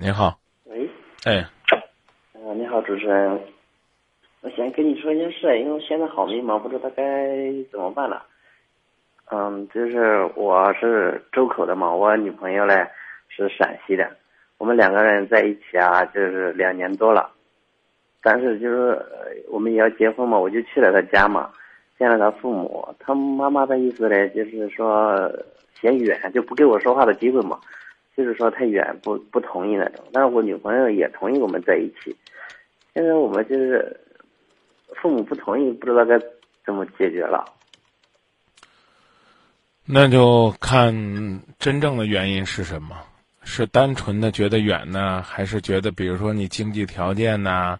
你好，喂，哎，呃，你好，主持人，我想跟你说一件事，因为我现在好迷茫，不知道该怎么办了。嗯，就是我是周口的嘛，我女朋友嘞是陕西的，我们两个人在一起啊，就是两年多了，但是就是呃我们也要结婚嘛，我就去了她家嘛，见了她父母，她妈妈的意思嘞，就是说嫌远，就不给我说话的机会嘛。就是说太远不不同意那种，但是我女朋友也同意我们在一起。现在我们就是父母不同意，不知道该怎么解决了。那就看真正的原因是什么？是单纯的觉得远呢，还是觉得比如说你经济条件呐、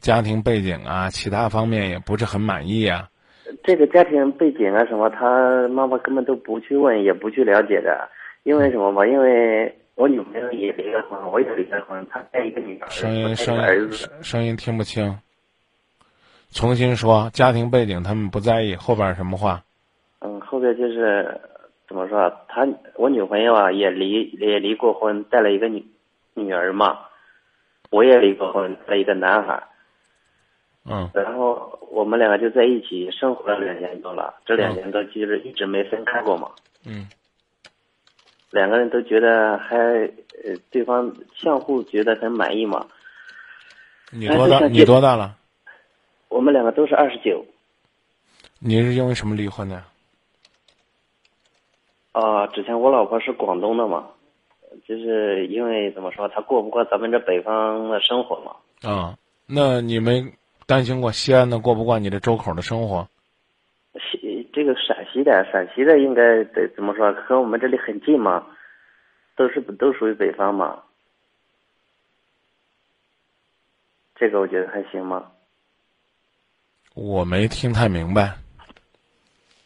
家庭背景啊、其他方面也不是很满意啊？这个家庭背景啊什么，他妈妈根本都不去问，也不去了解的。因为什么吧？因为我女朋友也离了婚，我也离了婚，她带一个女儿，声音声个儿子。声声音听不清。重新说，家庭背景他们不在意，后边什么话？嗯，后边就是怎么说啊？他我女朋友啊也离也离过婚，带了一个女女儿嘛。我也离过婚，带了一个男孩。嗯然后我们两个就在一起生活了两年多了，这两年多其实一直没分开过嘛。嗯两个人都觉得还呃，对方相互觉得很满意嘛。你多大？你多大了？我们两个都是二十九你是因为什么离婚的？啊。之前我老婆是广东的嘛，就是因为怎么说，她过不过咱们这北方的生活嘛。啊，那你们担心过西安的过不惯你这周口的生活？西这个陕西的，陕西的应该得怎么说？和我们这里很近嘛，都是都属于北方嘛。这个我觉得还行吗？我没听太明白。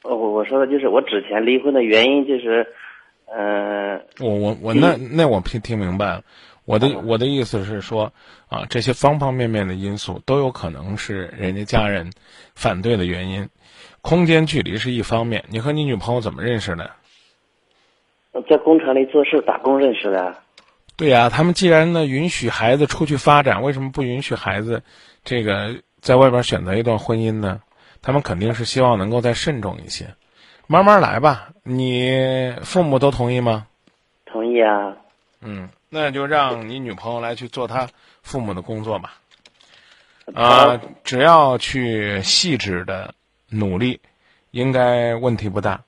哦，我我说的就是我之前离婚的原因就是，嗯、我我我那那我听听明白了，我的嗯我的意思是说啊，这些方方面面的因素都有可能是人家家人反对的原因。空间距离是一方面，你和你女朋友怎么认识的？在工厂里做事打工认识的。对呀、他们既然呢允许孩子出去发展，为什么不允许孩子这个在外边选择一段婚姻呢？他们肯定是希望能够再慎重一些，慢慢来吧。你父母都同意吗？同意啊，嗯，那就让你女朋友来去做她父母的工作吧。啊、只要去细致的努力，应该问题不大。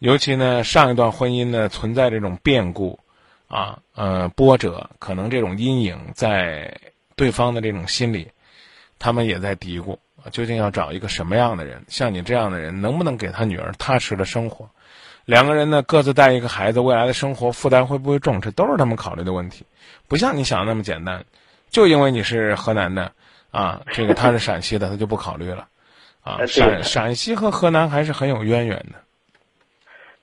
尤其呢，上一段婚姻呢存在这种变故，啊，呃，波折，可能这种阴影在对方的这种心里，他们也在嘀咕，究竟要找一个什么样的人？像你这样的人，能不能给他女儿踏实的生活？两个人呢，各自带一个孩子，未来的生活负担会不会重？这都是他们考虑的问题，不像你想的那么简单。就因为你是河南的，啊，这个他是陕西的，他就不考虑了，啊，陕陕西和河南还是很有渊源的。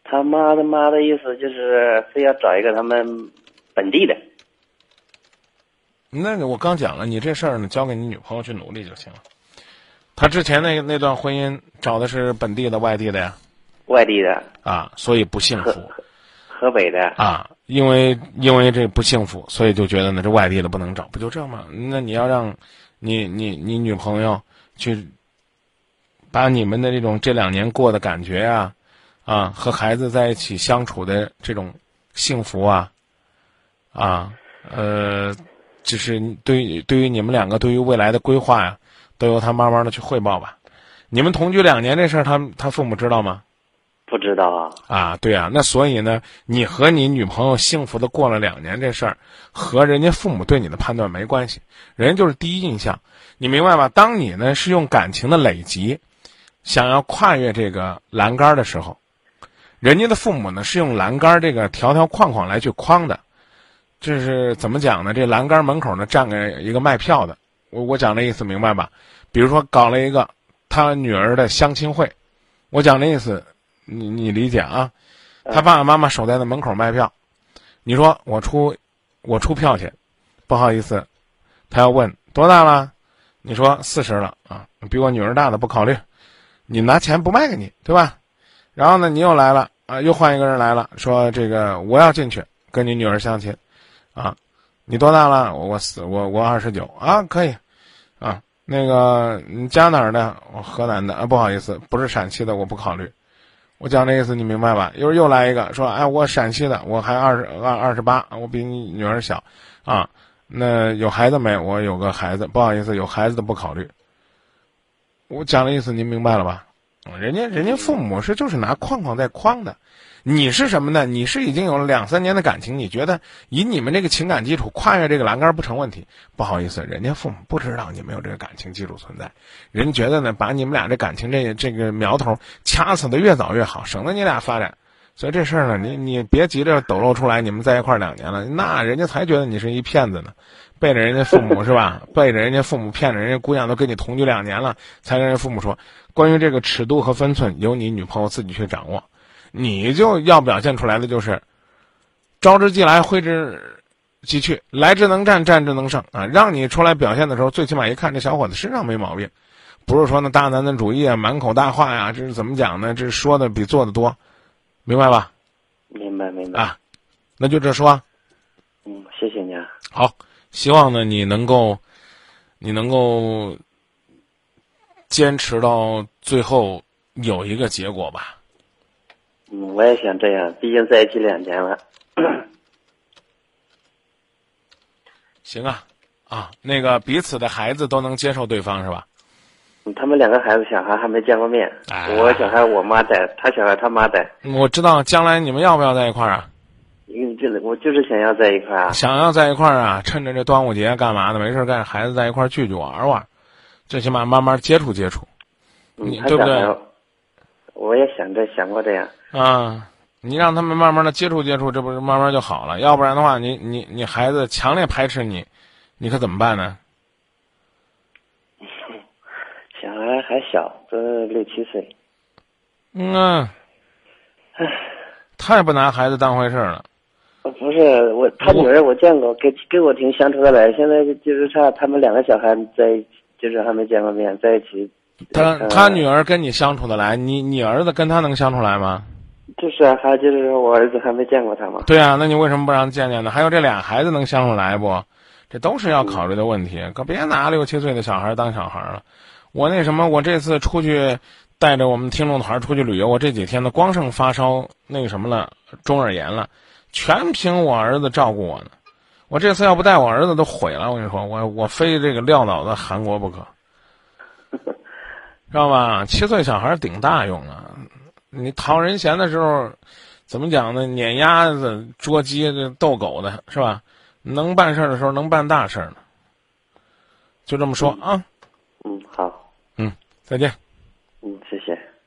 他妈的妈的意思就是非要找一个他们本地的。那个我刚讲了，你这事儿呢，交给你女朋友去努力就行了。他之前那那段婚姻找的是本地的、外地的呀，外地的，啊，所以不幸福河北的，啊，因为因为这不幸福，所以就觉得呢，这外地的不能找，不就这吗？那你要让你你你女朋友去把你们的这种这两年过的感觉啊，啊，和孩子在一起相处的这种幸福啊，啊，呃，就是对于对于你们两个对于未来的规划呀、都由他慢慢的去汇报吧。你们同居两年这事儿，他他父母知道吗？不知道啊。啊，对啊，那所以呢，你和你女朋友幸福的过了两年这事儿，和人家父母对你的判断没关系，人家就是第一印象，你明白吧？当你呢是用感情的累积，想要跨越这个栏杆的时候，人家的父母呢是用栏杆这个条条框框来去框的，这是怎么讲呢？这栏杆门口呢站个一个卖票的，我我讲这意思明白吧？比如说搞了一个他女儿的相亲会，我讲这意思。你你理解啊？他爸爸妈妈守在那门口卖票，你说我出我出票去，不好意思，他要问多大了，你说四十了啊，比我女儿大的不考虑，你拿钱不卖给你，对吧？然后呢，你又来了啊，又换一个人来了，说这个我要进去跟你女儿相亲，啊，你多大了？我我四我我二十九啊，可以，啊，那个你家哪儿的？我河南的啊，不好意思，不是陕西的，我不考虑。我讲的意思你明白吧？一会又来一个说，哎，我陕西的，我还二十二二十八，我比你女儿小，啊，那有孩子没？我有个孩子，不好意思，有孩子的不考虑。我讲的意思您明白了吧？人家人家父母是就是拿框框在框的，你是什么呢？你是已经有了两三年的感情，你觉得以你们这个情感基础跨越这个栏杆不成问题？不好意思，人家父母不知道你们有这个感情基础存在，人觉得呢，把你们俩这感情这这个苗头掐死的越早越好，省得你俩发展。所以这事儿呢，你你别急着抖露出来，你们在一块儿两年了，那人家才觉得你是一骗子呢，背着人家父母是吧？背着人家父母骗着人家姑娘都跟你同居两年了，才跟人父母说。关于这个尺度和分寸，由你女朋友自己去掌握。你就要表现出来的就是，招之即来，挥之即去，来之能战，战之能胜啊！让你出来表现的时候，最起码一看这小伙子身上没毛病，不是说那大男子主义啊，满口大话呀，这是怎么讲呢？这是说的比做的多，明白吧？明白明白啊，那就这说。嗯，谢谢你啊。好，希望呢你能够，你能够。坚持到最后有一个结果吧。嗯，我也想这样，毕竟在一起两年了。行啊，啊，那个彼此的孩子都能接受对方是吧？他们两个孩子小孩还没见过面，我小孩我妈带，他小孩他妈带。我知道将来你们要不要在一块儿啊？嗯，就我就是想要在一块儿啊。想要在一块儿啊，趁着这端午节干嘛的？没事干，孩子在一块儿聚聚玩玩。最起码慢慢接触接触，你对不对？我也想着想过这样。啊，你让他们慢慢的接触接触，这不是慢慢就好了？要不然的话，你你你孩子强烈排斥你，你可怎么办呢？小孩还小，都六七岁。嗯啊。唉，太不拿孩子当回事了。不是我，他女儿我见过，跟跟我挺相处的来。现在就是差他们两个小孩在一起。就是还没见过面，在一起。他他女儿跟你相处的来，你你儿子跟他能相处来吗？就是啊，还就是说我儿子还没见过他嘛。对啊，那你为什么不让见见呢？还有这俩孩子能相处来不？这都是要考虑的问题。可别拿六七岁的小孩当小孩了。我那什么，我这次出去带着我们听众团出去旅游，我这几天呢，光剩发烧那个什么了，中耳炎了，全凭我儿子照顾我呢。我这次要不带我儿子都毁了，我跟你说，我我非这个撂倒在韩国不可，知道吧？七岁小孩顶大用啊，你讨人嫌的时候，怎么讲呢？撵鸭子、捉鸡、逗狗的是吧？能办事的时候能办大事呢，就这么说啊。嗯，好。嗯，再见。